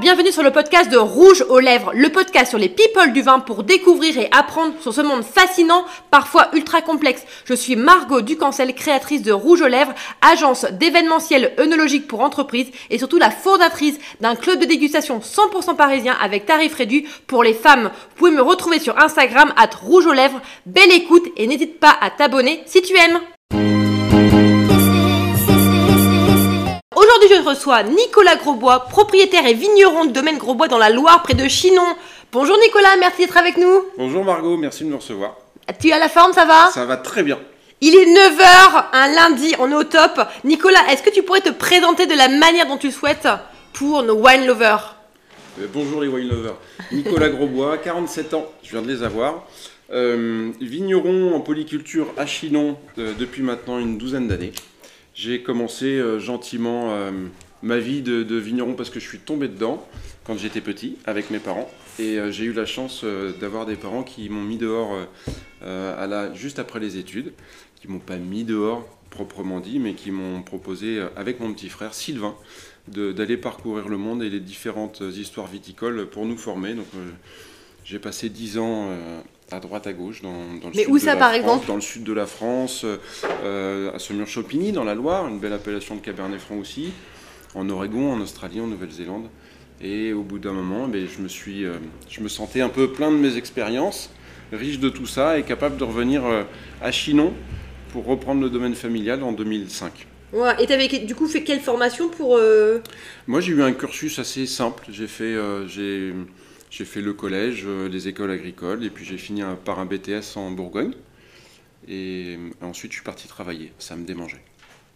bienvenue sur le podcast de Rouge aux lèvres, le podcast sur les people du vin pour découvrir et apprendre sur ce monde fascinant, parfois ultra complexe. Je suis Margot Ducancel, créatrice de Rouge aux lèvres, agence d'événementiel œnologique pour entreprises et surtout la fondatrice d'un club de dégustation 100% parisien avec tarif réduit pour les femmes. Vous pouvez me retrouver sur Instagram at Rouge aux lèvres. Belle écoute et n'hésite pas à t'abonner si tu aimes. Aujourd'hui, je reçois Nicolas Grosbois, propriétaire et vigneron de domaine Grosbois dans la Loire, près de Chinon. Bonjour Nicolas, merci d'être avec nous. Bonjour Margot, merci de nous recevoir. Tu as la forme, ça va? Ça va très bien. Il est 9h, un lundi, on est au top. Nicolas, est-ce que tu pourrais te présenter de la manière dont tu souhaites pour nos wine lovers? Euh, bonjour les wine lovers. Nicolas Grosbois, 47 ans, je viens de les avoir. Euh, vigneron en polyculture à Chinon euh, depuis maintenant une douzaine d'années. J'ai commencé euh, gentiment euh, ma vie de, vigneron parce que je suis tombé dedans quand j'étais petit avec mes parents. Et euh, j'ai eu la chance d'avoir des parents qui m'ont mis dehors juste après les études, qui m'ont pas mis dehors proprement dit, mais qui m'ont proposé avec mon petit frère Sylvain d'aller parcourir le monde et les différentes histoires viticoles pour nous former. Donc j'ai passé 10 ans à droite à gauche dans, dans le Mais sud où de ça, la par France, exemple Dans le sud de la France, euh, à Saumur-Champigny dans la Loire, une belle appellation de Cabernet Franc aussi, en Oregon, en Australie, en Nouvelle-Zélande. Et au bout d'un moment, ben, je, me suis, euh, je me sentais un peu plein de mes expériences, riche de tout ça et capable de revenir euh, à Chinon pour reprendre le domaine familial en 2005. Ouais, et t'avais du coup fait quelle formation pour... Moi, j'ai eu un cursus assez simple. J'ai fait, j'ai, j'ai fait le collège, euh, les écoles agricoles, et puis j'ai fini par un BTS en Bourgogne. Et euh, ensuite, je suis parti travailler. Ça me démangeait.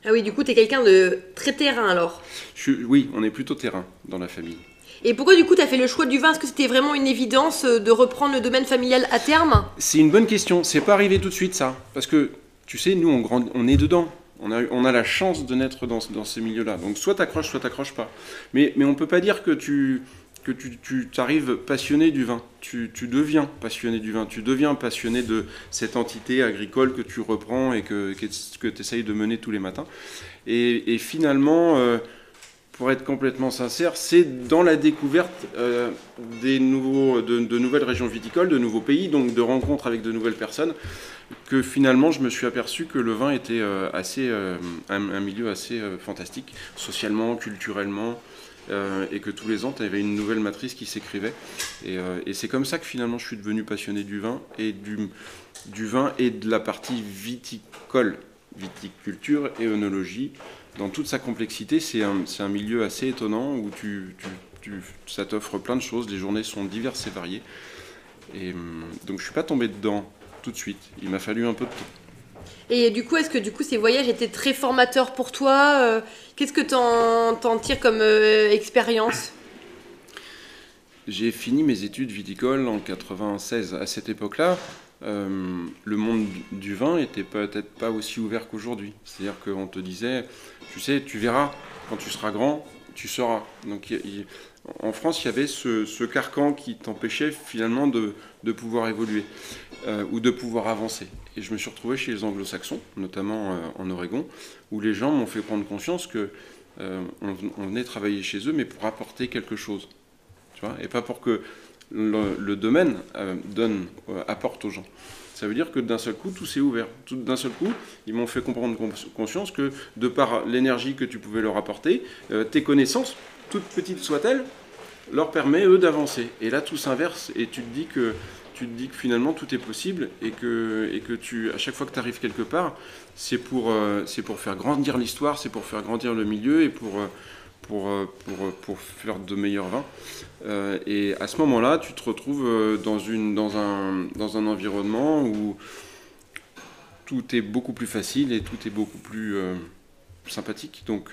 Ah oui, du coup, t'es quelqu'un de très terrain alors. Je suis- oui, on est plutôt terrain dans la famille. Et pourquoi du coup t'as fait le choix du vin? Est-ce que c'était vraiment une évidence euh, de reprendre le domaine familial à terme? C'est une bonne question. C'est pas arrivé tout de suite, ça. Parce que, tu sais, nous, on, grandit- on est dedans. On a, on a la chance de naître dans, dans ces milieux-là. Donc, soit t'accroches, soit t'accroches pas. Mais, mais on peut pas dire que tu que tu, t'arrives passionné du vin. Tu, deviens passionné du vin. Tu deviens passionné de cette entité agricole que tu reprends et que, que, tu essayes de mener tous les matins. Et, finalement, euh, pour être complètement sincère, c'est dans la découverte euh, des nouveaux, de, nouvelles régions viticoles, de nouveaux pays, donc de rencontres avec de nouvelles personnes, que finalement je me suis aperçu que le vin était euh, assez, un, milieu assez fantastique, socialement, culturellement, euh, et que tous les ans, tu avais une nouvelle matrice qui s'écrivait. Et, euh, et c'est comme ça que finalement je suis devenu passionné du vin et du, vin et de la partie viticole, viticulture et œnologie. Dans toute sa complexité, c'est un, un milieu assez étonnant où tu, ça t'offre plein de choses, les journées sont diverses et variées. Et hum, donc je suis pas tombé dedans tout de suite, il m'a fallu un peu de temps. Et du coup, est-ce que du coup ces voyages étaient très formateurs pour toi Euh, Qu'est-ce que t'en, tires comme euh, expérience J'ai fini mes études viticoles en 96. À cette époque-là, euh, le monde du vin était peut-être pas aussi ouvert qu'aujourd'hui. C'est-à-dire qu'on te disait, tu sais, tu verras, quand tu seras grand, tu sauras. Donc en France, il y avait ce, carcan qui t'empêchait finalement de, pouvoir évoluer euh, ou de pouvoir avancer. Et je me suis retrouvé chez les anglo-saxons, notamment euh, en Oregon, où les gens m'ont fait prendre conscience que euh, on, venait travailler chez eux, mais pour apporter quelque chose. Tu vois, et pas pour que le, le domaine donne, apporte aux gens. Ça veut dire que d'un seul coup, tout s'est ouvert. D'un seul coup, ils m'ont fait comprendre cons- conscience que de par l'énergie que tu pouvais leur apporter, tes connaissances, toutes petites soient-elles, leur permet eux d'avancer. Et là, tout s'inverse et tu te dis que tu dis finalement tout est possible et que, tu, à chaque fois que tu arrives quelque part, c'est pour, euh, c'est pour faire grandir l'histoire, c'est pour faire grandir le milieu et pour, euh, euh, faire de meilleurs vins. Et à ce moment-là, tu te retrouves dans, une, dans, un, dans un environnement où tout est beaucoup plus facile et tout est beaucoup plus sympathique. Donc,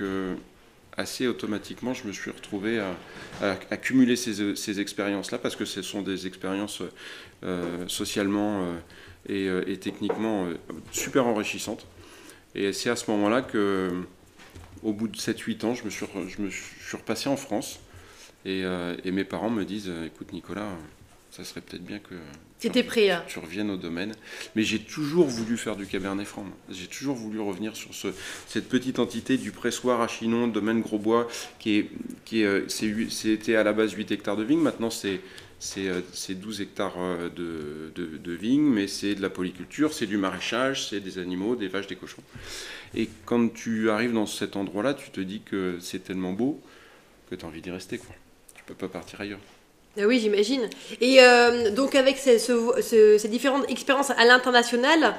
assez automatiquement, je me suis retrouvé à, accumuler ces, ces expériences-là parce que ce sont des expériences euh, socialement euh, et, euh, et techniquement super enrichissantes. Et c'est à ce moment-là que, au bout de 7-8 ans, je me, suis, repassé en France et, mes parents me disent Écoute, Nicolas, ça serait peut-être bien que prêt. Tu reviennes au domaine. Mais j'ai toujours voulu faire du Cabernet Franc. J'ai toujours voulu revenir sur ce, cette petite entité du pressoir à Chinon, domaine Grosbois, qui est, qui est, euh, c'était à la base 8 hectares de vignes. Maintenant, c'est c'est euh, c'est 12 hectares euh, de, de, de vignes, mais c'est de la polyculture, c'est du maraîchage, c'est des animaux, des vaches, des cochons. Et quand tu arrives dans cet endroit-là, tu te dis que c'est tellement beau que tu as envie d'y rester. Quoi. Tu peux pas partir ailleurs. Ah oui, j'imagine. Et euh, donc avec ces, ce- ce- ces différentes expériences à l'international,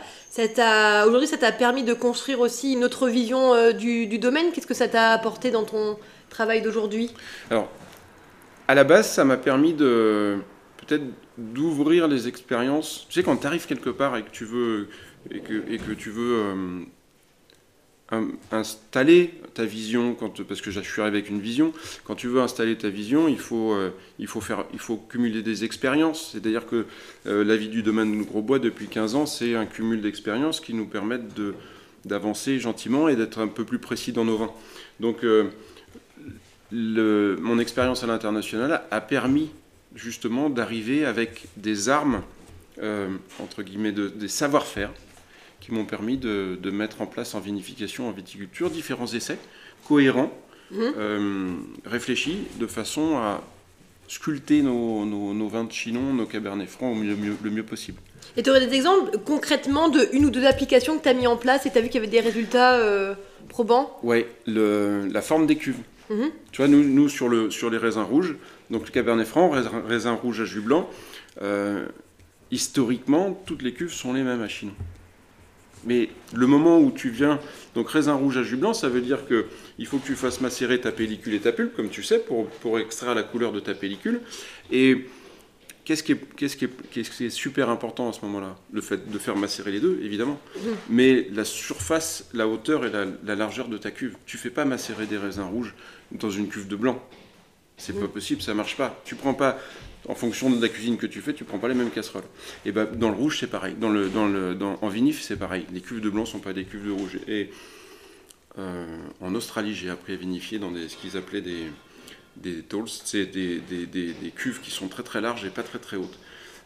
aujourd'hui ça t'a permis de construire aussi une autre vision euh, du, domaine? Qu'est-ce que ça t'a apporté dans ton travail d'aujourd'hui? Alors, à la base, ça m'a permis de peut-être d'ouvrir les expériences. Tu sais, quand tu arrives quelque part et que tu veux et que, tu veux euh, in- installer ta vision, parce que je suis arrivé avec une vision, quand tu veux installer ta vision, il faut, euh, cumuler des expériences. C'est-à-dire que euh, la vie du domaine de Grosbois depuis 15 ans, c'est un cumul d'expériences qui nous permettent d'avancer gentiment et d'être un peu plus précis dans nos vins. Donc, euh, mon expérience à l'international a permis justement d'arriver avec des armes, entre guillemets, de- des savoir-faire qui m'ont permis de, de mettre en place en vinification, en viticulture, différents essais cohérents, Mhm. euh, réfléchis, de façon à sculpter nos, nos- nos vins de Chinon, nos cabernets francs mieux, le mieux possible. Et tu aurais des exemples concrètement de une ou deux applications que tu as mis en place et tu as vu qu'il y avait des résultats euh, probants? Le- la forme des cuves. Mhm. Tu vois, nous, nous sur, le, sur les raisins rouges, donc le Cabernet Franc, raisin, raisin rouge à jus blanc, euh, historiquement, toutes les cuves sont les mêmes à Chinon. Mais le moment où tu viens, donc raisin rouge à jus blanc, ça veut dire que il faut que tu fasses macérer ta pellicule et ta pulpe, comme tu sais, pour, pour extraire la couleur de ta pellicule. Et qu'est-ce qui est, qu'est-ce qui qui est super important à ce moment-là? Le fait de faire macérer les deux, évidemment. Mais la surface, la hauteur et la, la largeur de ta cuve. Tu fais pas macérer des raisins rouges dans une cuve de blanc. C'est pas possible, ça marche pas. Tu prends pas, en fonction de la cuisine que tu fais, tu prends pas les mêmes casseroles. Et ben dans le rouge, c'est pareil. Dans le, en vinif, c'est pareil. Les cuves de blanc sont pas des cuves de rouge. Et euh, en Australie, j'ai appris à vinifier dans des, ce qu'ils appelaient des, des talls, c'est des- des cuves qui sont très très larges et pas très très hautes.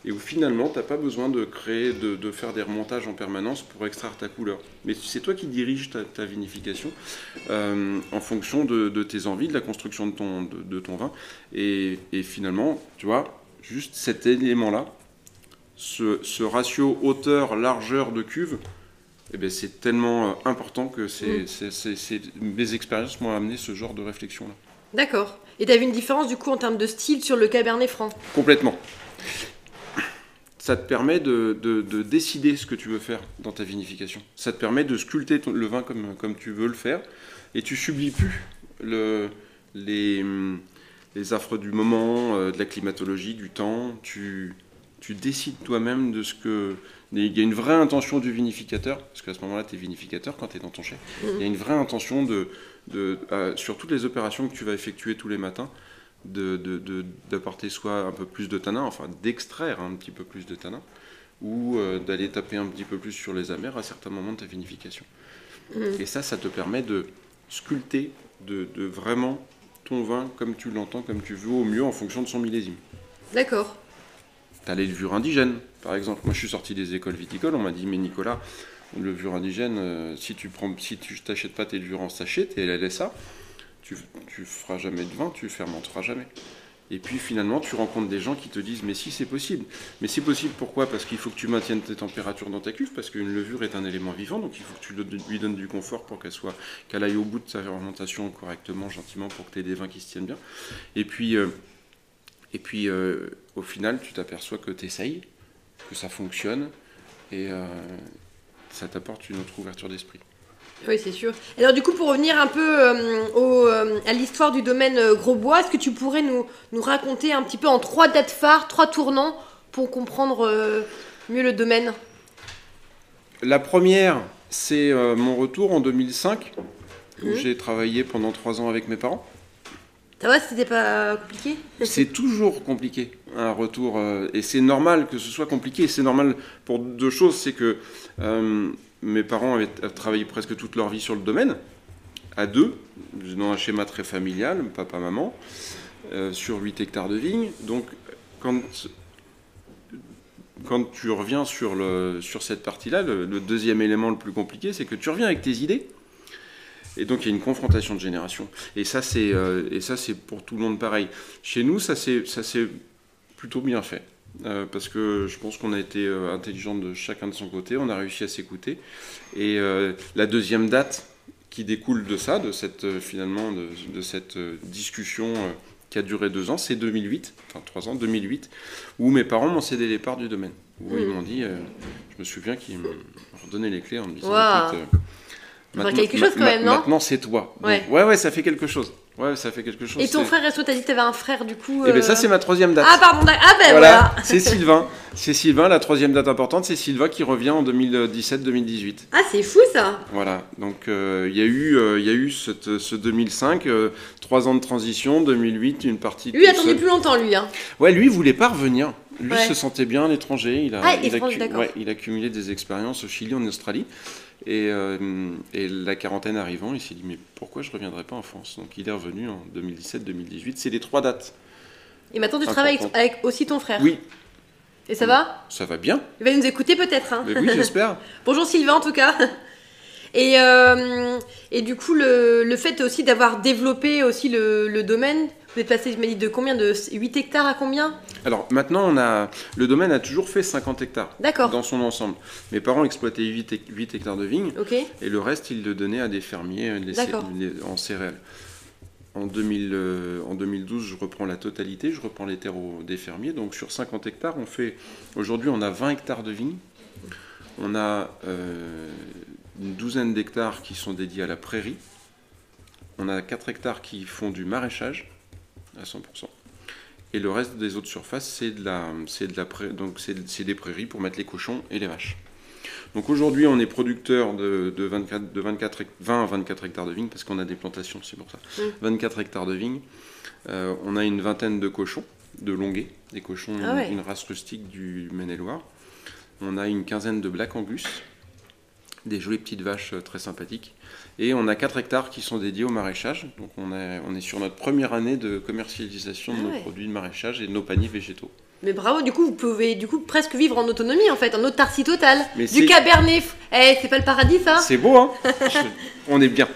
Et où finalement, tu n'as pas besoin de créer, de, de faire des remontages en permanence pour extraire ta couleur. Mais c'est toi qui diriges ta, ta vinification euh, en fonction de, de tes envies, de la construction de ton, de, de ton vin. Et, et finalement, tu vois, juste cet élément-là, ce, ce ratio hauteur-largeur de cuve, eh ben, c'est tellement euh, important que c'est, Mm. mes expériences m'ont amené ce genre de réflexion-là. D'accord. Et tu as vu une différence du coup en termes de style sur le Cabernet Franc? Complètement. Ça te permet de, de- de décider ce que tu veux faire dans ta vinification. Ça te permet de sculpter le vin comme, comme tu veux le faire. Et tu subis plus le- les, les affres du moment, euh, de la climatologie, du temps. Tu, tu décides toi-même de ce que. Il y a une vraie intention du vinificateur, parce qu'à ce moment-là, tu es vinificateur quand tu es dans ton chai. Il y a une vraie intention de, de, euh, sur toutes les opérations que tu vas effectuer tous les matins, d'apporter soit un peu plus de tanin, enfin d'extraire un petit peu plus de tanin, ou euh, d'aller taper un petit peu plus sur les amers à certains moments de ta vinification. Et ça, ça te permet de sculpter, de, de vraiment ton vin comme tu l'entends, comme tu veux, au mieux en fonction de son millésime. D'accord. Tu as les levures indigènes, par exemple. Moi, je suis sorti des écoles viticoles, on m'a dit, mais Nicolas, levure indigène, euh, si tu prends, si tu t'achètes pas tes levures en sachet, tes LSA, tu, tu feras jamais de vin, tu fermenteras jamais. Et puis finalement, tu rencontres des gens qui te disent, mais si c'est possible. Mais c'est possible pourquoi? Parce qu'il faut que tu maintiennes tes températures dans ta cuve, parce qu'une levure est un élément vivant, donc il faut que tu lui donnes du confort pour qu'elle soit, qu'elle aille au bout de sa fermentation correctement, gentiment, pour que tu aies des vins qui se tiennent bien. Et puis, euh, euh, au final, tu t'aperçois que tu essayes, que ça fonctionne, et euh, ça t'apporte une autre ouverture d'esprit. Oui, c'est sûr. Alors du coup, pour revenir un peu euh, au, euh, à l'histoire du domaine euh, Grosbois, est-ce que tu pourrais nous, nous raconter un petit peu en trois dates phares, trois tournants, pour comprendre mieux le domaine? La première, c'est mon retour en 2005, où Mhm. j'ai travaillé pendant trois ans avec mes parents. Ça va, c'était pas compliqué? C'est toujours compliqué un retour, et c'est normal que ce soit compliqué. C'est normal pour deux choses, c'est que mes parents avaient travaillé presque toute leur vie sur le domaine, à deux, dans un schéma très familial, papa-maman, euh, sur 8 hectares de vignes. Donc, quand quand tu reviens sur, le, sur cette partie-là, le, deuxième élément le plus compliqué, c'est que tu reviens avec tes idées. Et donc il y a une confrontation de génération. Et ça, c'est euh, pour tout le monde pareil. Chez nous, ça c'est plutôt bien fait. Euh, parce que je pense qu'on a été euh, intelligent de chacun de son côté, on a réussi à s'écouter. Et euh, la deuxième date qui découle de ça, de cette euh, finalement de, de cette discussion qui a duré deux ans, c'est 2008, enfin trois ans, 2008, où mes parents m'ont cédé les parts du domaine. Où ils Mhm. m'ont dit, je me souviens qu'ils m'ont redonné les clés en me disant, écoute, Ça fait quelque chose quand même, non? Maintenant c'est toi. Donc, ouais, ouais, ça fait quelque chose. Ouais, ça fait quelque chose. Et ton frère, est-ce que t'as dit que t'avais un frère du coup Eh ben euh, ça c'est ma troisième date. Ah pardon, ah ben voilà, voilà. c'est Sylvain. C'est Sylvain, la troisième date importante, c'est Sylvain qui revient en 2017-2018. Ah c'est fou ça. Voilà, donc euh, il y a eu, euh, y a eu cette- ce 2005, euh, trois ans de transition, 2008, une partie. Lui attendait plus longtemps lui. Hein. Ouais, lui il voulait pas revenir. Lui Ouais. se sentait bien à l'étranger. Il a, Ah, il, a ouais, il a cumulé des expériences au Chili, en Australie. Et, euh, et la quarantaine arrivant, il s'est dit mais pourquoi je reviendrai pas en France? Donc il est revenu en 2017-2018. C'est les trois dates. Et maintenant tu travailles avec, avec aussi ton frère. Oui, Et ça va? Ça va bien. Il va nous écouter peut-être. Hein. Mais oui, j'espère. Bonjour Sylvain en tout cas. Et, euh, et du coup, le, le fait aussi d'avoir développé aussi le, le domaine, vous êtes passé, je dit, de combien De 8 hectares à combien Alors maintenant, on a le domaine a toujours fait 50 hectares D'accord. dans son ensemble. Mes parents exploitaient 8, hec- 8 hectares de vignes et le reste, ils le donnaient à des fermiers les les- en céréales. En, 2000, euh, en 2012, je reprends la totalité, je reprends les terres des fermiers. Donc sur 50 hectares, on fait aujourd'hui, on a 20 hectares de vignes. On a euh, une douzaine d'hectares qui sont dédiés à la prairie. On a 4 hectares qui font du maraîchage à 100%. Et le reste des autres surfaces, c'est de la, c'est de la donc c'est, c'est des prairies pour mettre les cochons et les vaches. Donc aujourd'hui, on est producteur de, de 24, de 24, hec- 20 à 24 hectares de vignes, parce qu'on a des plantations, c'est pour ça. Mm. 24 hectares de vignes. Euh, on a une vingtaine de cochons, de longuets, des cochons, Ah une, une race rustique du Maine-et-Loire. On a une quinzaine de Black Angus, des jolies petites vaches euh, très sympathiques. Et on a 4 hectares qui sont dédiés au maraîchage. Donc on est, on est sur notre première année de commercialisation de Ah nos ouais. produits de maraîchage et de nos paniers végétaux. Mais bravo, du coup, vous pouvez du coup presque vivre en autonomie en fait, en autarcie totale. Mais du cabernet. Eh, c'est pas le paradis ça C'est beau, hein On est bien.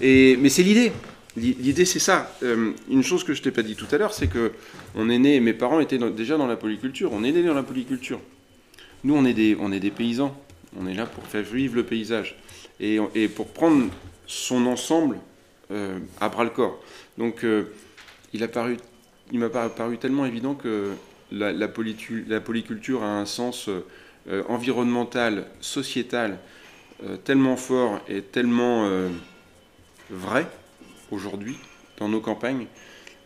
Et, mais c'est l'idée. L'i- L'idée, c'est ça. Euh, une chose que je t'ai pas dit tout à l'heure, c'est que on est né, mes parents étaient dans- déjà dans la polyculture. On est né dans la polyculture. Nous, on est des, on est des paysans. On est là pour faire vivre le paysage et, pour prendre son ensemble euh, à bras le corps. Donc, euh, il m'a paru, tellement évident que la, polyculture a un sens euh, environnemental, sociétal, tellement fort et tellement vrai aujourd'hui dans nos campagnes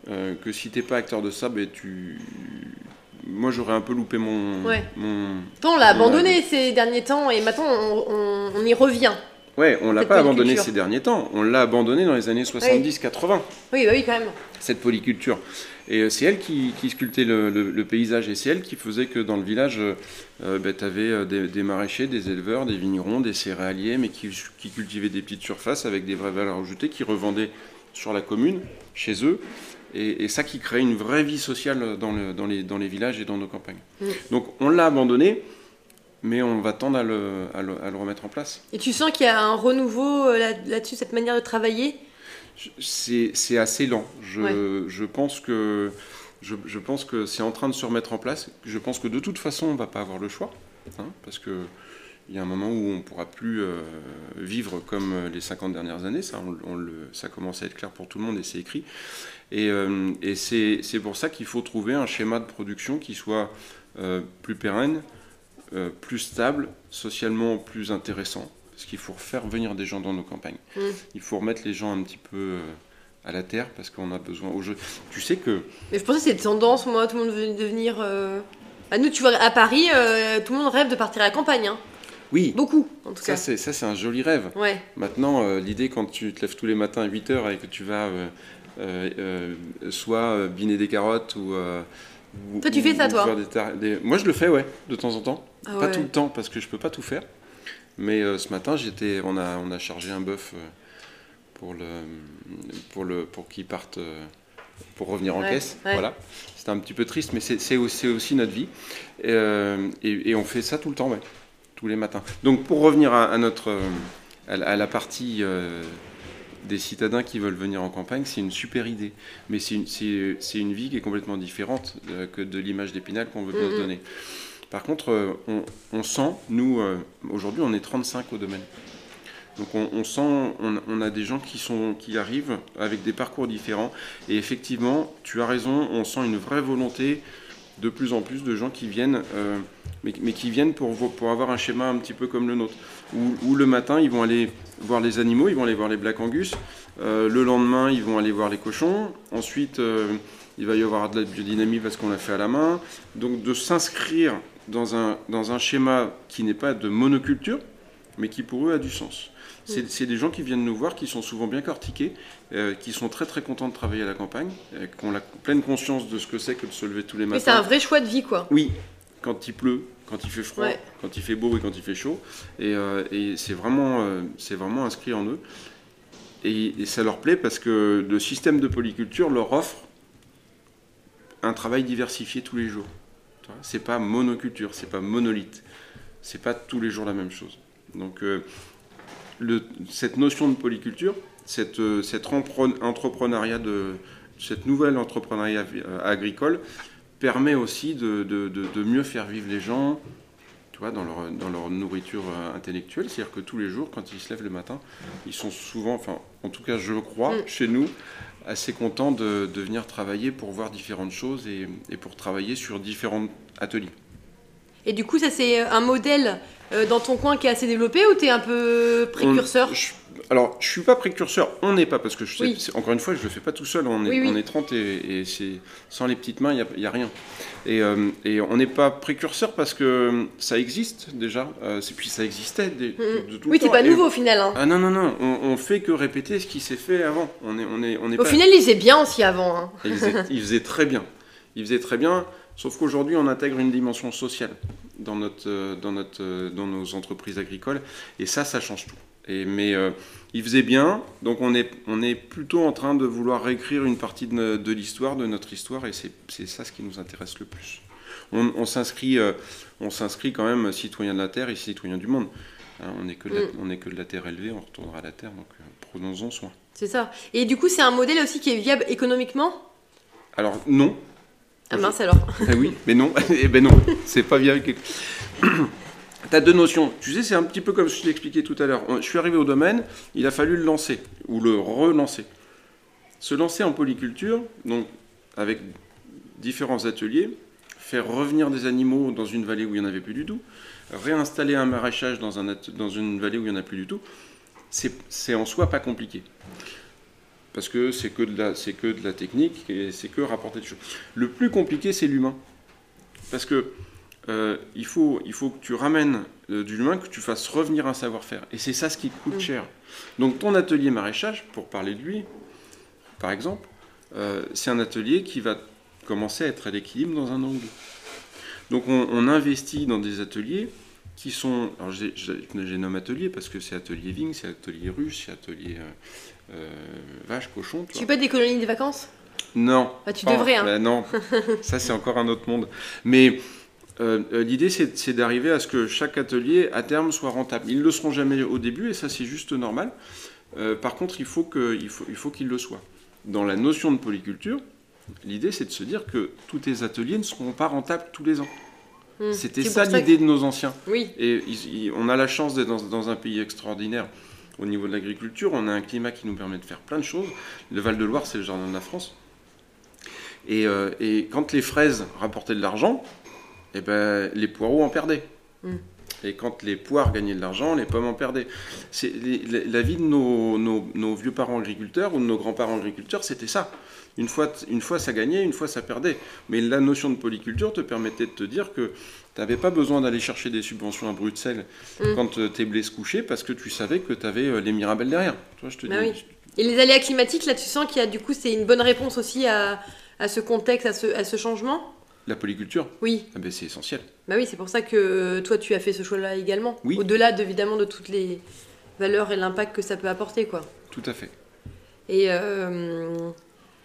que si t'es pas acteur de ça, ben tu, moi j'aurais un peu loupé mon, Ouais. mon... On l'a abandonné ces derniers temps et maintenant on, on- on y revient. ouais, on l'a pas abandonné ces derniers temps, on l'a abandonné dans les années 70-80 Oui, bah oui, quand même. cette polyculture. Et euh, c'est elle qui, qui sculptait le, le- le paysage et c'est elle qui faisait que dans le village, tu avais des, des maraîchers, des éleveurs, des vignerons, des céréaliers, mais qui, qui cultivaient des petites surfaces avec des vraies valeurs ajoutées, qui revendaient sur la commune, chez eux. Et, et ça qui créait une vraie vie sociale dans, le- dans les, dans les villages et dans nos campagnes. Donc on l'a abandonné, mais on va tendre à le, à le- à le remettre en place. Et tu sens qu'il y a un renouveau euh, là- là-dessus, cette manière de travailler? C'est assez lent. Je, Ouais. je pense que je, je pense que c'est en train de se remettre en place. Je pense que de toute façon, on va pas avoir le choix, hein, parce que il y a un moment où on pourra plus euh, vivre comme euh, les 50 dernières années. Ça, on, on le, ça commence à être clair pour tout le monde et c'est écrit. Et, euh, et c'est c'est pour ça qu'il faut trouver un schéma de production qui soit euh, plus pérenne, euh, plus stable, socialement plus intéressant. Parce qu'il faut faire venir des gens dans nos campagnes. Mm. Il faut remettre les gens un petit peu à la terre parce qu'on a besoin au jeu. Tu sais que Mais je pensais que c'était tendance, moi, tout le monde veut devenir. Bah, nous, tu vois, à Paris, tout le monde rêve de partir à la campagne. Hein. oui, Beaucoup, en tout ça cas. c'est ça c'est un joli rêve. Ouais. Maintenant, euh, l'idée quand tu te lèves tous les matins à 8 heures et que tu vas euh, soit euh, biner des carottes ou euh, ou- Toi, tu fais ça, toi des des- Moi, je le fais, ouais, de temps en temps. Ah Pas ouais. tout le temps parce que je peux pas tout faire. Mais euh, ce matin, j'étais, on a, on a chargé un bœuf euh, pour le, pour le, pour qu'il parte euh, pour revenir en Ouais, caisse. ouais. Voilà. C'est un petit peu triste, mais c'est aussi, aussi notre vie. Et, euh, et- et on fait ça tout le temps, ouais, tous les matins. Donc pour revenir à, à notre, euh, à, la- à la partie euh, des citadins qui veulent venir en campagne, c'est une super idée. Mais c'est une, vie qui est complètement différente euh, que de l'image d'Épinal qu'on veut bien se Mhm. donner. Par contre, euh, on, on sent, nous, euh, aujourd'hui, on est 35 au domaine. Donc on, on sent, on, on a des gens qui, sont, qui arrivent avec des parcours différents. Et effectivement, tu as raison, on sent une vraie volonté de plus en plus de gens qui viennent, mais, mais qui viennent pour avoir un schéma un petit peu comme le nôtre. Où, où le matin, ils vont aller voir les animaux, ils vont aller voir les Black Angus. Euh, le lendemain, ils vont aller voir les cochons. Ensuite, euh, il va y avoir de la biodynamie parce qu'on l'a fait à la main. Donc de s'inscrire dans un, dans un schéma qui n'est pas de monoculture, mais qui pour eux a du sens. C'est des gens qui viennent nous voir, qui sont souvent bien cortiqués, euh, qui sont très très contents de travailler à la campagne, euh, qui ont la pleine conscience de ce que c'est que de se lever tous les Mais c'est un matins. vrai choix de vie, quoi. Oui, quand il pleut, quand il fait froid, Ouais. quand il fait beau et quand il fait chaud. Et, euh, et c'est vraiment, euh, c'est vraiment inscrit en eux. Et, et ça leur plaît parce que le système de polyculture leur offre un travail diversifié tous les jours. C'est pas monoculture, c'est pas monolithe. C'est pas tous les jours la même chose. Donc euh, le- cette notion de polyculture, cette, cet empre- entrepreneuriat de cette nouvelle entrepreneuriat agricole permet aussi de, de- de- de mieux faire vivre les gens tu vois, dans, leur, dans leur nourriture euh, intellectuelle. C'est-à-dire que tous les jours, quand ils se lèvent le matin, ils sont souvent, enfin en tout cas je crois, Mm. chez nous, assez contents de, de venir travailler pour voir différentes choses et, et pour travailler sur différents ateliers. Et du coup, ça, c'est un modèle euh, dans ton coin qui est assez développé ou t'es un peu précurseur? On- je- alors, je suis pas précurseur, on n'est pas, parce que je sais, Oui. encore une fois, je le fais pas tout seul, on est, Oui, oui. on est 30 et, et c'est, sans les petites mains, il n'y a, rien. Et, euh, et on n'est pas précurseur parce que ça existe déjà, euh, c'est, puis ça existait de, de- de tout Mm. Oui, c'est pas Et- nouveau au final. hein. Ah non, non, non, on, on fait que répéter ce qui s'est fait avant. On est, on est, on est Au pas... final, ils faisaient bien aussi avant. hein. Et il, faisait, il faisait très bien. Il faisait très bien, sauf qu'aujourd'hui, on intègre une dimension sociale dans, notre, euh, dans, notre, euh, dans nos entreprises agricoles. Et ça, ça change tout. Et, mais euh, il faisait bien, donc on est, on est plutôt en train de vouloir réécrire une partie de, l'histoire, de notre histoire, et c'est ça ce qui nous intéresse le plus. On, on s'inscrit euh, on s'inscrit quand même citoyen de la Terre et citoyen du monde. Hein, on n'est que, Mm. que de la Terre élevée, on retournera à la Terre, donc euh, prenons-en soin. C'est ça. Et du coup, c'est un modèle aussi qui est viable économiquement? Alors non, Ah mince alors. Ah oui, mais non, eh ben non, c'est pas bien. T'as deux notions. Tu sais, c'est un petit peu comme je expliqué tout à l'heure. Je suis arrivé au domaine, il a fallu le lancer ou le relancer. Se lancer en polyculture, donc avec différents ateliers, faire revenir des animaux dans une vallée où il n'y en avait plus du tout, réinstaller un maraîchage dans, une vallée où il n'y en a plus du tout, c'est en soi pas compliqué. Parce que c'est que, de la- que de la technique et c'est que rapporter des choses. Le plus compliqué, c'est l'humain. Parce que euh, il, faut, il faut que tu ramènes euh, de l'humain, que tu fasses revenir un savoir-faire. Et c'est ça ce qui coûte Mm. cher. Donc ton atelier maraîchage, pour parler de lui, par exemple, euh, c'est un atelier qui va commencer à être à l'équilibre dans un an ou deux. Donc on, on investit dans des ateliers qui sont... Alors j'ai- nommé atelier parce que c'est atelier vigne, c'est atelier ruche, c'est atelier euh, vache, cochon. tu Tu fais pas des colonies de vacances? Non. Bah, tu devrais, hein. bah non, ça c'est encore un autre monde. Mais euh, euh, l'idée c'est d'arriver à ce que chaque atelier à terme soit rentable. Ils ne le seront jamais au début et ça c'est juste normal. Euh, par contre, il faut que- il faut, il faut qu'ils le soient. Dans la notion de polyculture, l'idée c'est de se dire que tous tes ateliers ne seront pas rentables tous les ans. Hmm. C'était ça que- l'idée de nos anciens. Oui. Et on a la chance d'être dans, dans un pays extraordinaire au niveau de l'agriculture. On a un climat qui nous permet de faire plein de choses. Le Val-de-Loire, c'est le jardin de la France. Et, euh, et quand les fraises rapportaient de l'argent, eh ben, les poireaux en perdaient. Mm. Et quand les poires gagnaient de l'argent, les pommes en perdaient. C'est, la, vie de nos, nos- nos vieux parents agriculteurs ou de nos grands-parents agriculteurs, c'était ça. Une fois, une fois ça gagnait, une fois ça perdait. Mais la notion de polyculture te permettait de te dire que tu n'avais pas besoin d'aller chercher des subventions à Bruxelles Mm. quand euh, tes blés se couchaient parce que tu savais que tu avais les mirabelles derrière. Je te Bah dis, oui. Et les aléas climatiques, là, tu sens qu'il y a du coup, c'est une bonne réponse aussi à, à ce contexte, à ce, à ce changement? La polyculture, Oui. ah ben, c'est essentiel. Bah oui, c'est pour ça que euh, toi, tu as fait ce choix-là également. Oui. Au-delà, de- évidemment, de toutes les valeurs et l'impact que ça peut apporter, quoi. Tout à fait. Et, euh,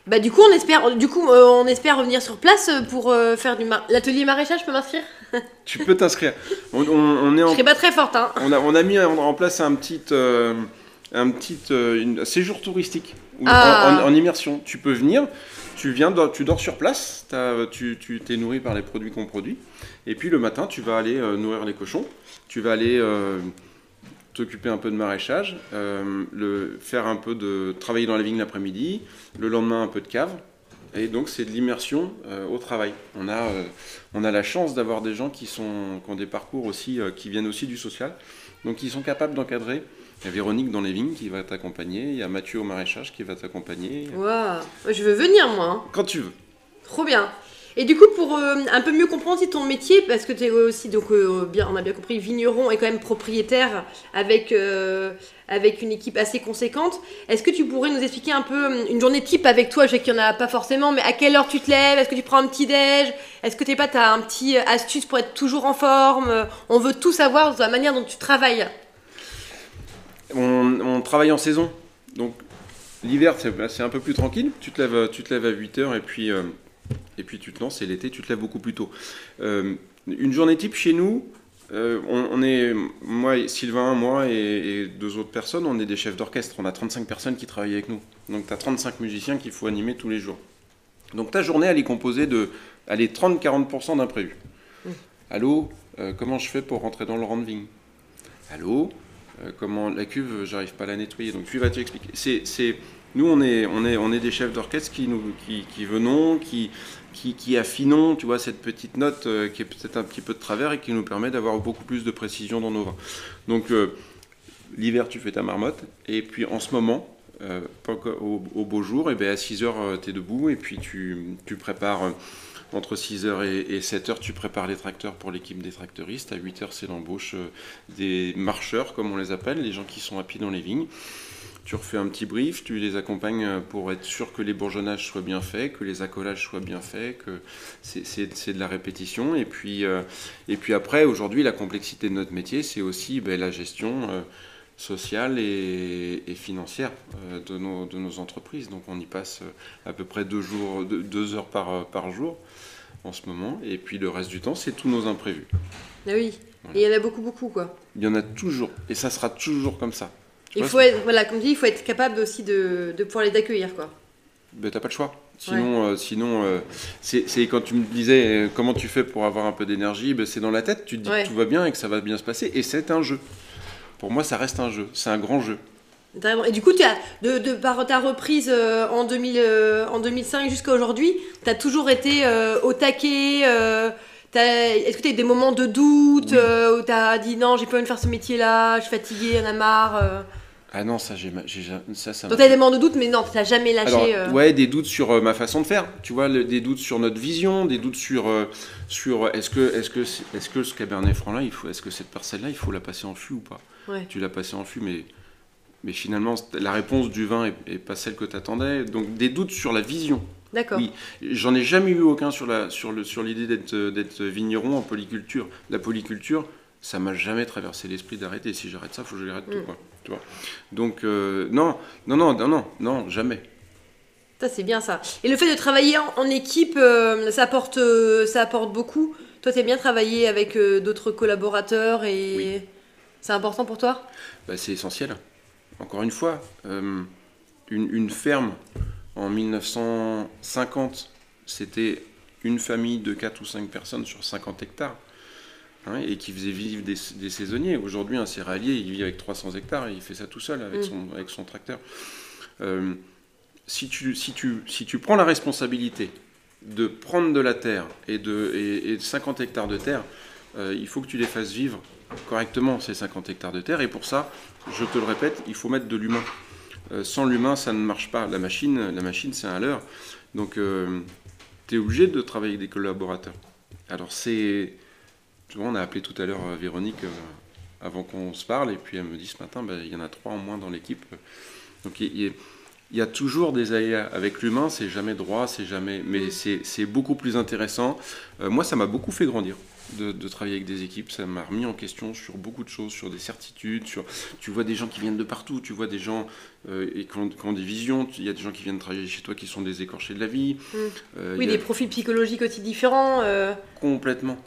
Bah du coup on espère, du coup euh, on espère revenir sur place pour euh, faire du mar- l'atelier maraîchage. Je peux m'inscrire? Tu peux t'inscrire. On, on- on est Je en, serai pas très forte hein. on, a, on a mis en, place un petit, un petit une- séjour touristique Ah. en, en- en immersion. Tu peux venir, tu viens, tu dors sur place, tu t'es nourri par les produits qu'on produit, et puis le matin tu vas aller euh, nourrir les cochons, tu vas aller euh, t'occuper un peu de maraîchage, euh, le, faire un peu de travailler dans la vigne l'après-midi, le lendemain un peu de cave. Et donc c'est de l'immersion euh, au travail. On a, euh, on a la chance d'avoir des gens qui, sont, qui ont des parcours aussi, euh, qui viennent aussi du social, donc ils sont capables d'encadrer. Il y a Véronique dans les vignes qui va t'accompagner, il y a Mathieu au maraîchage qui va t'accompagner. Waouh, je veux venir moi. hein. Quand tu veux. Trop bien. Et du coup, pour euh, un peu mieux comprendre ton métier, parce que tu es aussi, donc, euh, on a bien compris, vigneron et quand même propriétaire avec, euh, avec une équipe assez conséquente, est-ce que tu pourrais nous expliquer un peu une journée type avec toi? Je sais qu'il n'y en a pas forcément, mais à quelle heure tu te lèves? Est-ce que tu prends un petit déj? Est-ce que tu pas as un petit astuce pour être toujours en forme? On veut tout savoir de la manière dont tu travailles. On, travaille en saison. Donc l'hiver, c'est c'est un peu plus tranquille. Tu te lèves, tu te lèves à 8 heures et puis, et puis tu te lances. Et l'été, tu te lèves beaucoup plus tôt. Euh, une journée type chez nous, euh, on, on est, moi, et Sylvain, moi et, et deux autres personnes, on est des chefs d'orchestre. On a 35 personnes qui travaillent avec nous. Donc tu as 35 musiciens qu'il faut animer tous les jours. Donc ta journée, elle est composée de allez, 30-40% d'imprévus. Allô, euh, comment je fais pour rentrer dans le vigne Allô, comment la cuve, j'arrive pas à la nettoyer. Donc tu vas t'expliquer. C'est, nous, on est, des chefs d'orchestre qui venons, qui, affinons, cette petite note euh, qui est peut-être un petit peu de travers et qui nous permet d'avoir beaucoup plus de précision dans nos vins. Donc euh, l'hiver, tu fais ta marmotte, et puis en ce moment. euh, au, au beau jour, et ben à 6h tu es debout et puis tu, prépares entre 6h et, 7h tu prépares les tracteurs pour l'équipe des tracteuristes. À 8h c'est l'embauche des marcheurs, comme on les appelle, les gens qui sont à pied dans les vignes. Tu refais un petit brief, tu les accompagnes euh, pour être sûr que les bourgeonnages soient bien faits, que les accolages soient bien faits, que c'est- de la répétition. Et puis, euh, et puis après, aujourd'hui, la complexité de notre métier, c'est aussi ben, la gestion euh, sociale et, et financière euh, de, nos, de nos entreprises. Donc on y passe à peu près deux, jours, deux, deux heures par, par jour en ce moment. Et puis le reste du temps, c'est tous nos imprévus. Ah oui. Et il y en a beaucoup, beaucoup quoi. Il y en a toujours, et ça sera toujours comme ça. Il faut être, voilà, comme tu dis, il faut être capable aussi de, de pouvoir les accueillir quoi. Ben, t'as pas le choix. Sinon, euh, sinon euh, c'est quand tu me disais euh, comment tu fais pour avoir un peu d'énergie, ben, c'est dans la tête, tu te dis Ouais. que tout va bien et que ça va bien se passer, et c'est un jeu. Pour moi, ça reste un jeu, c'est un grand jeu. Et du coup, tu as, de, de par ta reprise euh, en, 2000, euh, en 2005 jusqu'à aujourd'hui, tu as toujours été euh, au taquet. Est-ce que tu as eu des moments de doute Oui. où tu as dit non, j'ai pas envie de faire ce métier-là, je suis fatiguée, j'en ai marre. Ah non, ça, j'ai, ça, ça Donc m'a- tu as des moments de doute, mais non, tu n'as jamais lâché. Alors, euh. ouais, des doutes sur euh, ma façon de faire. Tu vois, le- des doutes sur notre vision, des doutes sur, euh, sur est-ce que, est-ce que, est-ce que ce cabernet franc là, il faut, est-ce que cette parcelle là, il faut la passer en fût ou pas? Ouais. Tu l'as passé en fût, mais, mais finalement, la réponse du vin est, est pas celle que tu attendais. Donc, des doutes sur la vision. D'accord. Oui, j'en ai jamais eu aucun sur la sur le sur l'idée d'être d'être vigneron en polyculture. La polyculture, ça m'a jamais traversé l'esprit d'arrêter. Si j'arrête ça, faut que je l'arrête tout Mm. quoi. Tu vois. Donc euh, non, non, non, non, non, non, jamais. Ça, c'est bien ça. Et le fait de travailler en, en équipe, euh, ça, apporte, euh, ça apporte beaucoup. Toi, tu bien travailler avec d'autres collaborateurs et Oui. c'est important pour toi? Bah, c'est essentiel. Encore une fois, une, une ferme en 1950, c'était une famille de 4 ou 5 personnes sur 50 hectares. Hein, et qui faisait vivre des, des saisonniers. Aujourd'hui, un céréalier, il vit avec 300 hectares et il fait ça tout seul avec, Mm. son, avec son tracteur. Euh, si, tu, si, tu, si tu prends la responsabilité de prendre de la terre et de, et, et de 50 hectares de terre, euh, il faut que tu les fasses vivre correctement, ces 50 hectares de terre. Et pour ça, je te le répète, il faut mettre de l'humain. Euh, sans l'humain, ça ne marche pas. La machine, la machine c'est un leurre. Donc, tu es obligé de travailler avec des collaborateurs. Alors, c'est. Tu vois, on a appelé tout à l'heure euh, Véronique euh, avant qu'on se parle, et puis elle me dit ce matin, ben, il y en a trois en moins dans l'équipe. Donc, il y, a toujours des aléas. Avec l'humain, c'est jamais droit, c'est jamais. Mais Mm. c'est beaucoup plus intéressant. Euh, moi, ça m'a beaucoup fait grandir. de, travailler avec des équipes. Ça m'a remis en question sur beaucoup de choses, sur des certitudes. Sur, tu vois des gens qui viennent de partout, tu vois des gens euh, et qui ont, des visions. Il y a des gens qui viennent travailler chez toi qui sont des écorchés de la vie. Mmh. Euh, oui, des profils psychologiques aussi différents. Complètement.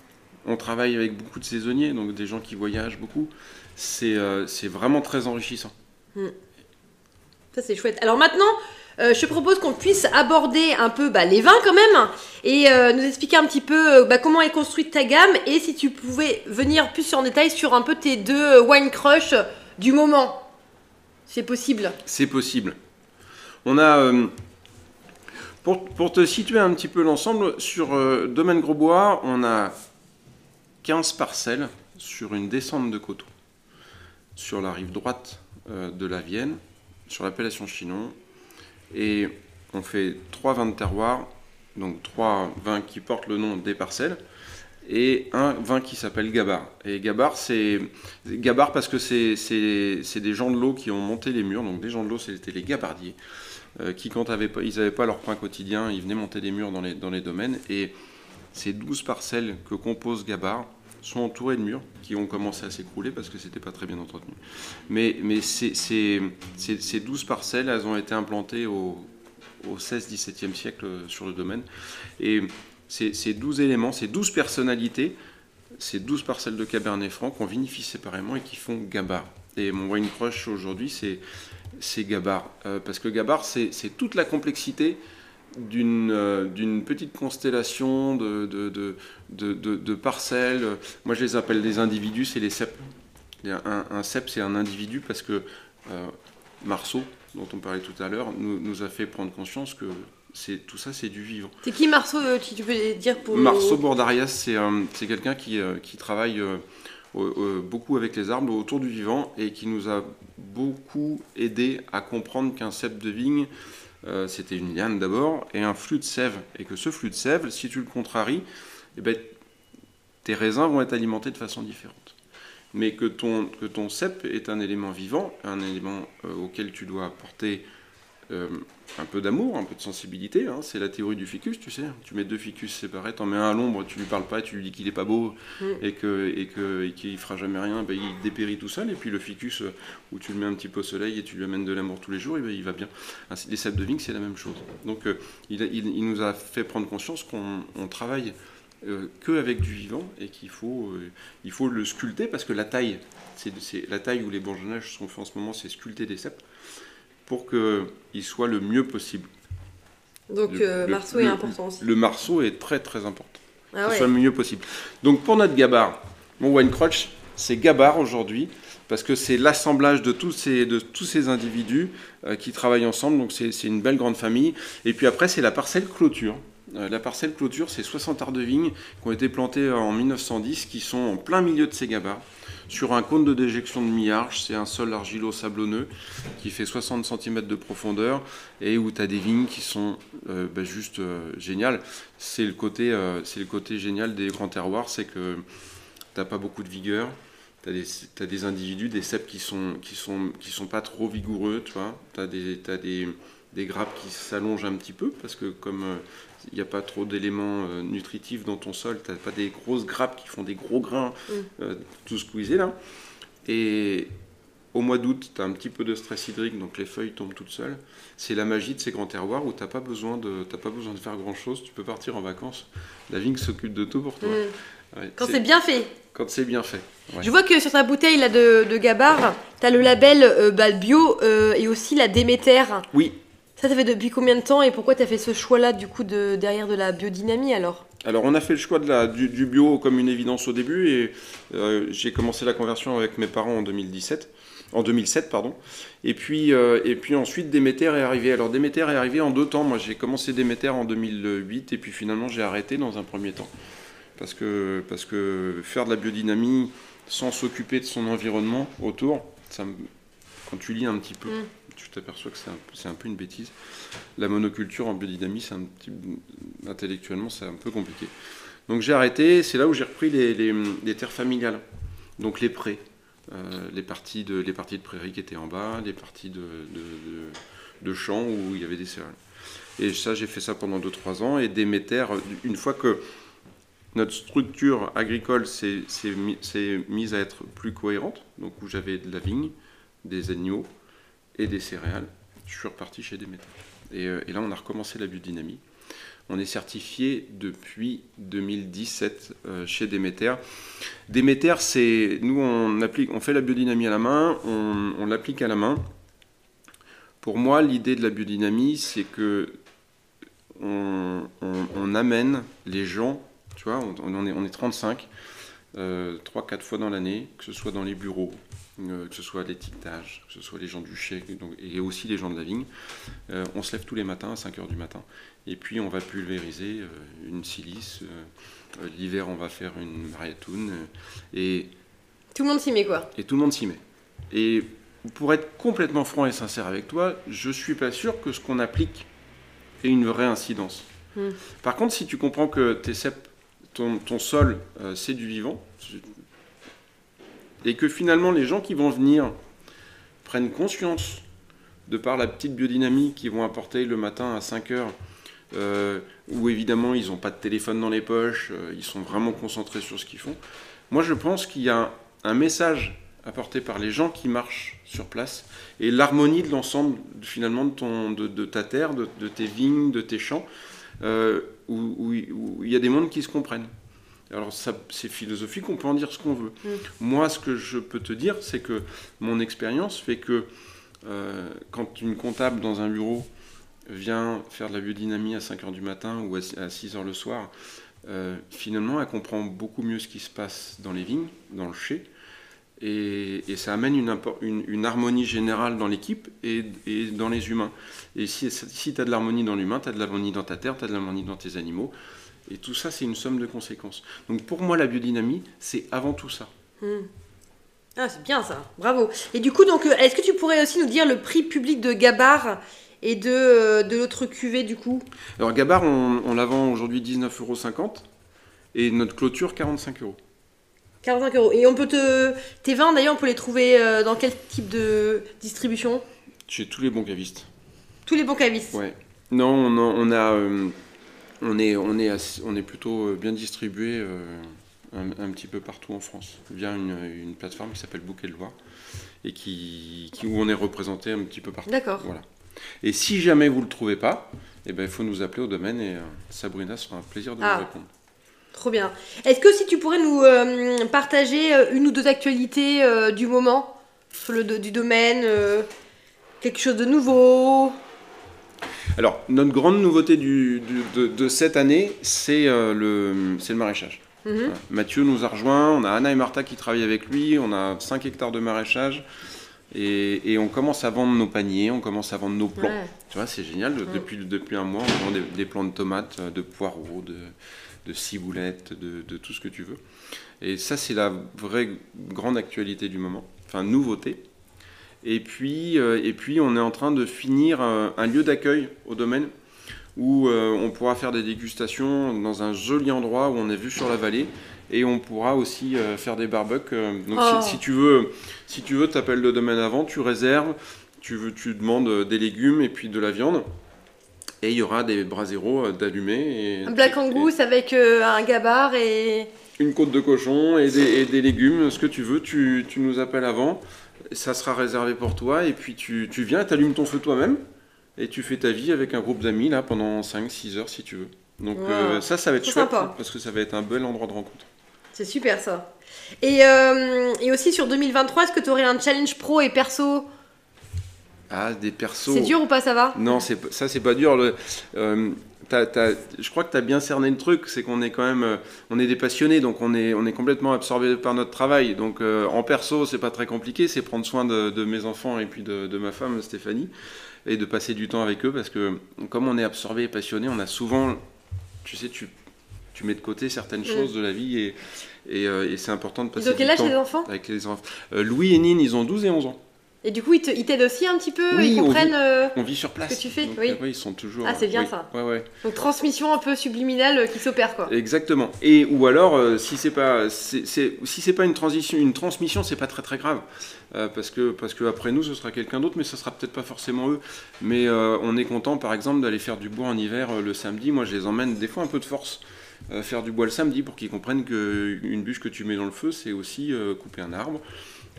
On travaille avec beaucoup de saisonniers, donc des gens qui voyagent beaucoup. C'est vraiment très enrichissant. Mmh. Ça, c'est chouette. Alors maintenant, euh, je propose qu'on puisse aborder un peu bah, les vins quand même et euh, nous expliquer un petit peu euh, bah, comment est construite ta gamme et si tu pouvais venir plus en détail sur un peu tes deux wine crush du moment. C'est possible C'est possible. On a. Pour, pour, te situer un petit peu l'ensemble, sur Domaine Grosbois, on a 15 parcelles sur une descente de coteaux. Sur la rive droite de la Vienne, sur l'appellation Chinon, et on fait trois vins de terroir, donc trois vins qui portent le nom des parcelles, et un vin qui s'appelle Gabar. Et Gabar, c'est Gabar parce que c'est des gens de l'eau qui ont monté les murs, donc des gens de l'eau, c'était les gabardiers, euh, qui quand ils n'avaient pas leur pain quotidien, ils venaient monter les murs dans les, dans les domaines, et ces douze parcelles que compose Gabar, sont entourées de murs qui ont commencé à s'écrouler parce que c'était pas très bien entretenu. Mais, mais ces, ces, ces, 12 parcelles, elles ont été implantées au, au 16-17e siècle sur le domaine. Et ces, ces 12 éléments, ces 12 personnalités, ces 12 parcelles de Cabernet Franc qu'on vinifie séparément et qui font Gabar. Et mon wine crush aujourd'hui, c'est Gabar. Euh, parce que Gabar, c'est toute la complexité euh, d'une petite constellation de, de, de, parcelles. Moi, je les appelle des individus, c'est les ceps. Un, un cep, c'est un individu parce que euh, Marceau, dont on parlait tout à l'heure, nous, nous, a fait prendre conscience que tout ça, c'est du vivant. C'est qui Marceau, euh, tu peux dire pour... Marceau Bordarias, c'est quelqu'un qui, qui, travaille beaucoup avec les arbres autour du vivant et qui nous a beaucoup aidé à comprendre qu'un cep de vigne, euh, c'était une liane d'abord, et un flux de sève. Et que ce flux de sève, si tu le contraries, eh ben, tes raisins vont être alimentés de façon différente. Mais que ton, que cep est un élément vivant, un élément euh, auquel tu dois apporter euh, un peu d'amour, un peu de sensibilité. Hein. C'est la théorie du ficus, tu sais. Tu mets deux ficus séparés, t'en mets un à l'ombre, tu lui parles pas, tu lui dis qu'il est pas beau mm. et que et que qu'il fera jamais rien, ben, il dépérit tout seul. Et puis le ficus euh, où tu le mets un petit peu au soleil et tu lui amènes de l'amour tous les jours, et ben, il va bien. les cèpes de vigne, c'est la même chose. Donc euh, il, il, nous a fait prendre conscience qu'on travaille que avec du vivant et qu'il faut, il faut le sculpter parce que la taille, c'est la taille où les bourgeonnages sont faits en ce moment, c'est sculpter des cèpes pour qu'il soit le mieux possible. Donc le, euh, marceau est important aussi. Le marceau est très très important. Ah soit le mieux possible. Donc pour notre gabar, mon wine crotch, c'est gabar aujourd'hui parce que c'est l'assemblage de tous ces, de tous ces individus euh, qui travaillent ensemble. Donc c'est une belle grande famille. Et puis après, c'est la parcelle clôture. Euh, la parcelle clôture, c'est 60 arts de vigne qui ont été plantés en 1910, qui sont en plein milieu de gabars sur un cône de déjection de mi-arche. C'est un sol argilo-sablonneux qui fait 60 cm de profondeur et où tu as des vignes qui sont euh, bah, juste euh, géniales. C'est le, côté, euh, le côté génial des grands terroirs, c'est que tu n'as pas beaucoup de vigueur. Tu as, des individus, des cèpes qui sont, qui sont, qui sont pas trop vigoureux, tu vois. Tu as, des, as des, des, grappes qui s'allongent un petit peu parce que comme il n'y a pas trop d'éléments euh, nutritifs dans ton sol, tu n'as pas des grosses grappes qui font des gros grains, mm. euh, tout squeezé là. Et au mois d'août, tu as un petit peu de stress hydrique, donc les feuilles tombent toutes seules. C'est la magie de ces grands terroirs où tu n'as pas, besoin de, pas besoin de faire grand-chose, tu peux partir en vacances. La vigne s'occupe de tout pour toi. Mm. Quand c'est bien fait. Quand c'est bien fait. Je vois que sur ta bouteille là, de, de Gabar, tu as le label euh, bah, bio et aussi la Déméter. Oui, ça, ça fait depuis combien de temps et pourquoi tu as fait ce choix-là, du coup, de, derrière de la biodynamie alors? Alors on a fait le choix de la, du, bio comme une évidence au début et euh, j'ai commencé la conversion avec mes parents en 2017, en 2007 pardon. Et puis euh, et puis ensuite Déméter est arrivé. Alors Déméter est arrivé en deux temps. Moi j'ai commencé Déméter en 2008 et puis finalement j'ai arrêté dans un premier temps parce que parce que faire de la biodynamie sans s'occuper de son environnement autour, ça quand tu lis un petit peu. Mm t'aperçois que c'est un, peu une bêtise. La monoculture en biodynamie, c'est un petit, intellectuellement, c'est un peu compliqué. Donc j'ai arrêté, c'est là où j'ai repris les, terres familiales, donc les prés, euh, les, parties de, les parties de prairies qui étaient en bas, les parties de, champs où il y avait des céréales. Et ça, j'ai fait ça pendant 2-3 ans, et des métères, une fois que notre structure agricole s'est mise à être plus cohérente, donc où j'avais de la vigne, des agneaux et des céréales. Je suis reparti chez Demeter. Et, euh, et là, on a recommencé la biodynamie. On est certifié depuis 2017 euh, chez Demeter. Demeter, c'est nous on applique, on fait la biodynamie à la main, on, l'applique à la main. Pour moi, l'idée de la biodynamie, c'est que on, amène les gens, tu vois, on, est, on est 35, 3-4 fois dans l'année, que ce soit dans les bureaux, euh, que ce soit l'étiquetage, que ce soit les gens du chèque et aussi les gens de la vigne. Euh, on se lève tous les matins à 5 h du matin. Et puis on va pulvériser euh, une silice. L'hiver, on va faire une mariatoune. et tout le monde s'y met quoi Et tout le monde s'y met. Et pour être complètement franc et sincère avec toi, je suis pas sûr que ce qu'on applique ait une vraie incidence. Hmm. Par contre, si tu comprends que tes ton, ton, sol, c'est du vivant, et que finalement les gens qui vont venir prennent conscience de par la petite biodynamie qu'ils vont apporter le matin à 5 heures, euh, où évidemment ils n'ont pas de téléphone dans les poches, euh, ils sont vraiment concentrés sur ce qu'ils font. Moi je pense qu'il y a un, message apporté par les gens qui marchent sur place et l'harmonie de l'ensemble finalement de, ta terre, de, tes vignes, de tes champs, euh, où il y a des mondes qui se comprennent. Alors c'est philosophique, on peut en dire ce qu'on veut. Mm. Moi, ce que je peux te dire, c'est que mon expérience fait que euh, quand une comptable dans un bureau vient faire de la biodynamie à 5h du matin ou à 6h le soir, euh, finalement, elle comprend beaucoup mieux ce qui se passe dans les vignes, dans le chai, et, ça amène une, harmonie générale dans l'équipe et, dans les humains. Et si, si tu as de l'harmonie dans l'humain, tu as de l'harmonie dans ta terre, tu as de l'harmonie dans tes animaux, et tout ça, c'est une somme de conséquences. Donc pour moi, la biodynamie, c'est avant tout ça. Hmm. Ah, c'est bien ça, bravo. Et du coup, donc, euh, est-ce que tu pourrais aussi nous dire le prix public de Gabar et de, euh, de l'autre cuvée du coup? Alors Gabar, on, la vend aujourd'hui 19,50 euros et notre clôture 45 euros. 45 euros. Et on peut te. Tes vins d'ailleurs, on peut les trouver euh, dans quel type de distribution? Chez tous les bons cavistes. Tous les bons cavistes Ouais. Non, on a on est, on est, on est plutôt euh, bien distribué euh, un, petit peu partout en France via une, plateforme qui s'appelle Bouquet de Loire et qui, où on est représenté un petit peu partout. D'accord. Voilà. Et si jamais vous ne le trouvez pas, eh ben, il faut nous appeler au domaine et euh, Sabrina sera un plaisir de vous ah. répondre. Trop bien. Est-ce que si tu pourrais nous partager une ou deux actualités du moment sur le du domaine, quelque chose de nouveau? Alors, notre grande nouveauté de, cette année, c'est euh, le, le maraîchage. Mhm. Mathieu nous a rejoint, on a Anna et Martha qui travaillent avec lui, on a 5 hectares de maraîchage. Et, on commence à vendre nos paniers, on commence à vendre nos plants. Tu vois, c'est génial. Depuis, depuis un mois, on vend des, plants de tomates, de poireaux, de, de ciboulettes, de, de, tout ce que tu veux. Et ça, c'est la vraie grande actualité du moment. Enfin, nouveauté. Et puis, euh, et puis on est en train de finir euh, un lieu d'accueil au domaine où euh, on pourra faire des dégustations dans un joli endroit où on est vu sur la vallée et on pourra aussi faire des barbecues. donc oh. si, tu veux, si tu veux, t'appelles le domaine avant, tu réserves, tu veux, tu demandes des légumes et puis de la viande. Et il y aura des braseros d'allumés. Un black angus avec un gabar et... Une côte de cochon et des, des légumes, ce que tu veux, tu, tu nous appelles avant ça sera réservé pour toi, et puis tu, tu viens, tu allumes ton feu toi-même, et tu fais ta vie avec un groupe d'amis là pendant 5-6 heures si tu veux. Donc euh, ça, ça va être chouette, parce que ça va être un bel endroit de rencontre. C'est super ça. Et, euh, et aussi sur 2023, est-ce que tu aurais un challenge pro et perso? Ah, des persos. C'est dur ou pas, ça va? Non, ça, c'est pas dur. Le, euh, je crois que tu as bien cerné le truc, c'est qu'on est quand même, euh, on est des passionnés, donc on est, on est complètement absorbé par notre travail. Donc euh, en perso, c'est pas très compliqué, c'est prendre soin de, mes enfants et puis de, ma femme Stéphanie, et de passer du temps avec eux, parce que comme on est absorbé et passionné, on a souvent, tu sais, tu, tu mets de côté certaines mm. choses de la vie et, et, c'est important de passer du temps les enfants? avec les enfants. Louis et Nine, ils ont 12 et 11 ans. Et du coup, ils t'aident aussi un petit peu Ils comprennent euh, on vit, sur place. ce que tu fais oui. ils sont toujours. Ah, c'est bien ça. Ouais, ouais. Donc, transmission un peu subliminale euh, qui s'opère, quoi. Exactement. Et ou alors, euh, si c'est pas, si c'est pas une transition, une transmission, c'est pas très très grave. parce que parce que après nous, ce sera quelqu'un d'autre, mais ce sera peut-être pas forcément eux. Mais on est content, par exemple, d'aller faire du bois en hiver le samedi. Moi, je les emmène des fois un peu de force euh, faire du bois le samedi pour qu'ils comprennent qu'une bûche que tu mets dans le feu, c'est aussi euh, couper un arbre,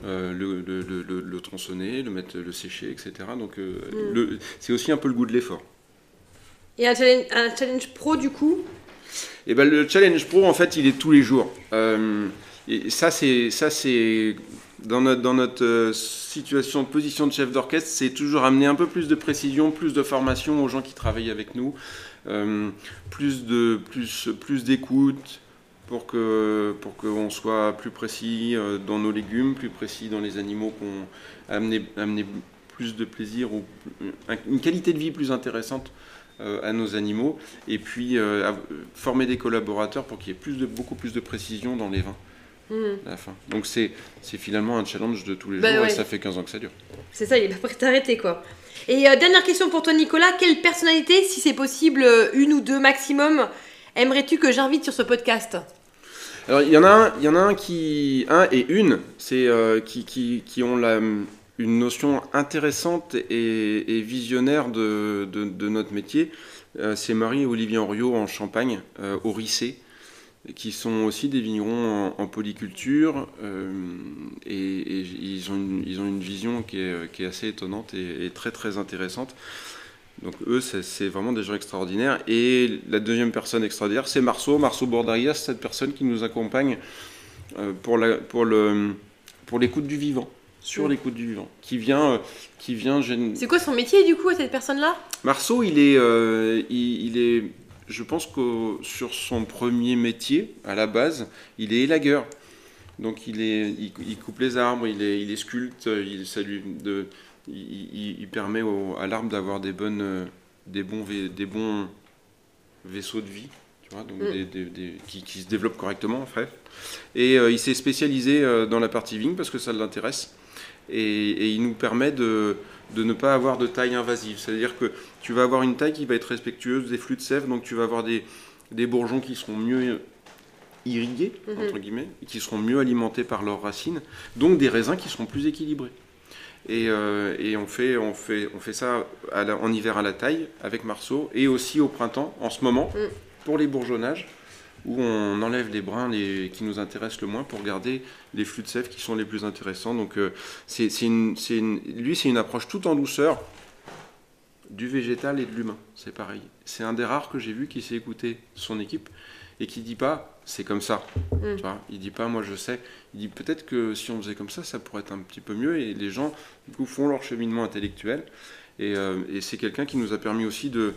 euh, le, le- le- le tronçonner, le mettre, le sécher, etc. Donc euh, Mm. c'est aussi un peu le goût de l'effort. Et un challenge, un challenge pro du coup? Et ben le challenge pro en fait il est tous les jours. Euh, et ça c'est ça c'est dans notre dans notre situation position de chef d'orchestre c'est toujours amener un peu plus de précision, plus de formation aux gens qui travaillent avec nous, plus de plus plus d'écoute pour que pour qu'on soit plus précis euh, dans nos légumes, plus précis dans les animaux qu'on amener amener plus de plaisir ou un- une qualité de vie plus intéressante euh, à nos animaux et puis euh, former des collaborateurs pour qu'il y ait plus de, beaucoup plus de précision dans les vins à la fin. Donc c'est finalement un challenge de tous les Bah jours ouais. et ça fait 15 ans que ça dure. C'est ça, il est pas prêt de t'arrêter quoi. Et euh, dernière question pour toi Nicolas, quelle personnalité, si c'est possible, une ou deux maximum, aimerais-tu que j'invite sur ce podcast? Alors il y en a un, il y en a un qui un et une c'est euh, qui, qui, qui ont la une notion intéressante et, visionnaire de, de, notre métier. Euh, c'est Marie et Olivier Henriot en Champagne, euh, au Rissé, qui sont aussi des vignerons en, polyculture et, et ils, ont une, ils ont une vision qui est, qui est assez étonnante et, et très très intéressante. Donc eux, c'est vraiment des gens extraordinaires. Et la deuxième personne extraordinaire, c'est Marceau, Marceau Bordarias, cette personne qui nous accompagne euh, pour la- pour le pour l'écoute du vivant, sur Mm. l'écoute du vivant, qui vient euh, qui vient C'est quoi son métier du coup cette personne-là? Marceau, il est, euh, il, il est, je pense que sur son premier métier, à la base, il est élagueur. Donc il, est, il, il coupe les arbres, il est, il est sculpte, il, ça lui de, il, permet au- à l'arbre d'avoir des bonnes, euh, des bons, des bons vaisseaux de vie, tu vois, donc Mm. des- des- des- qui, qui se développent correctement en fait. Et euh, il s'est spécialisé euh, dans la partie vigne parce que ça l'intéresse. Et, et il nous permet de, de ne pas avoir de taille invasive. C'est-à-dire que tu vas avoir une taille qui va être respectueuse des flux de sève, donc tu vas avoir des, bourgeons qui seront mieux irrigués, Mhm. entre guillemets, et qui seront mieux alimentés par leurs racines, donc des raisins qui seront plus équilibrés. Et, euh, et on, fait, on, fait, on fait ça à la- en hiver à la taille avec Marceau, et aussi au printemps, en ce moment, Mm. pour les bourgeonnages, où on enlève les brins les, qui nous intéressent le moins pour garder les flux de sève qui sont les plus intéressants. Donc euh, c'est une, une- lui, c'est une approche tout en douceur du végétal et de l'humain. C'est pareil. C'est un des rares que j'ai vu qui s'est écouté son équipe et qui dit pas c'est comme ça. Mm. Tu vois il dit pas moi je sais. Il dit peut-être que si on faisait comme ça, ça pourrait être un petit peu mieux. Et les gens du coup, font leur cheminement intellectuel. Et, euh, et c'est quelqu'un qui nous a permis aussi de,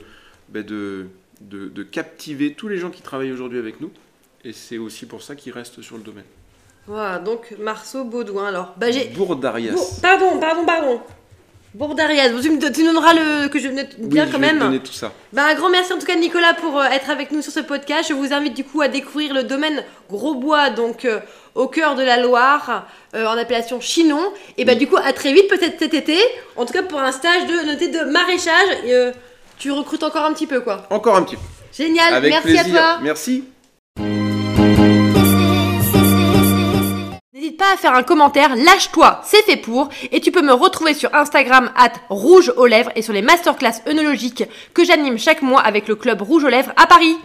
ben, de, de, de captiver tous les gens qui travaillent aujourd'hui avec nous. Et c'est aussi pour ça qu'ils restent sur le domaine. Voilà, donc Marceau Baudouin. Alors, bah j'ai. Bourdarias. Bour- Pardon, pardon, pardon. Bourdarias, tu me tu donneras le que je Oui, bien je quand vais te même. donner tout ça. Bah, un grand merci en tout cas Nicolas pour euh, être avec nous sur ce podcast. Je vous invite du coup à découvrir le domaine Grosbois, donc euh, au cœur de la Loire, euh, en appellation Chinon. Et Oui. du coup à très vite, peut-être cet été, en tout cas pour un stage de noté de maraîchage. Et, tu recrutes encore un petit peu quoi. Encore un petit peu. Génial, Avec merci plaisir. à toi. Merci. N'hésite pas à faire un commentaire, lâche-toi, c'est fait pour. Et tu peux me retrouver sur Instagram at rouge aux lèvres et sur les masterclass œnologiques que j'anime chaque mois avec le club Rouge aux lèvres à Paris.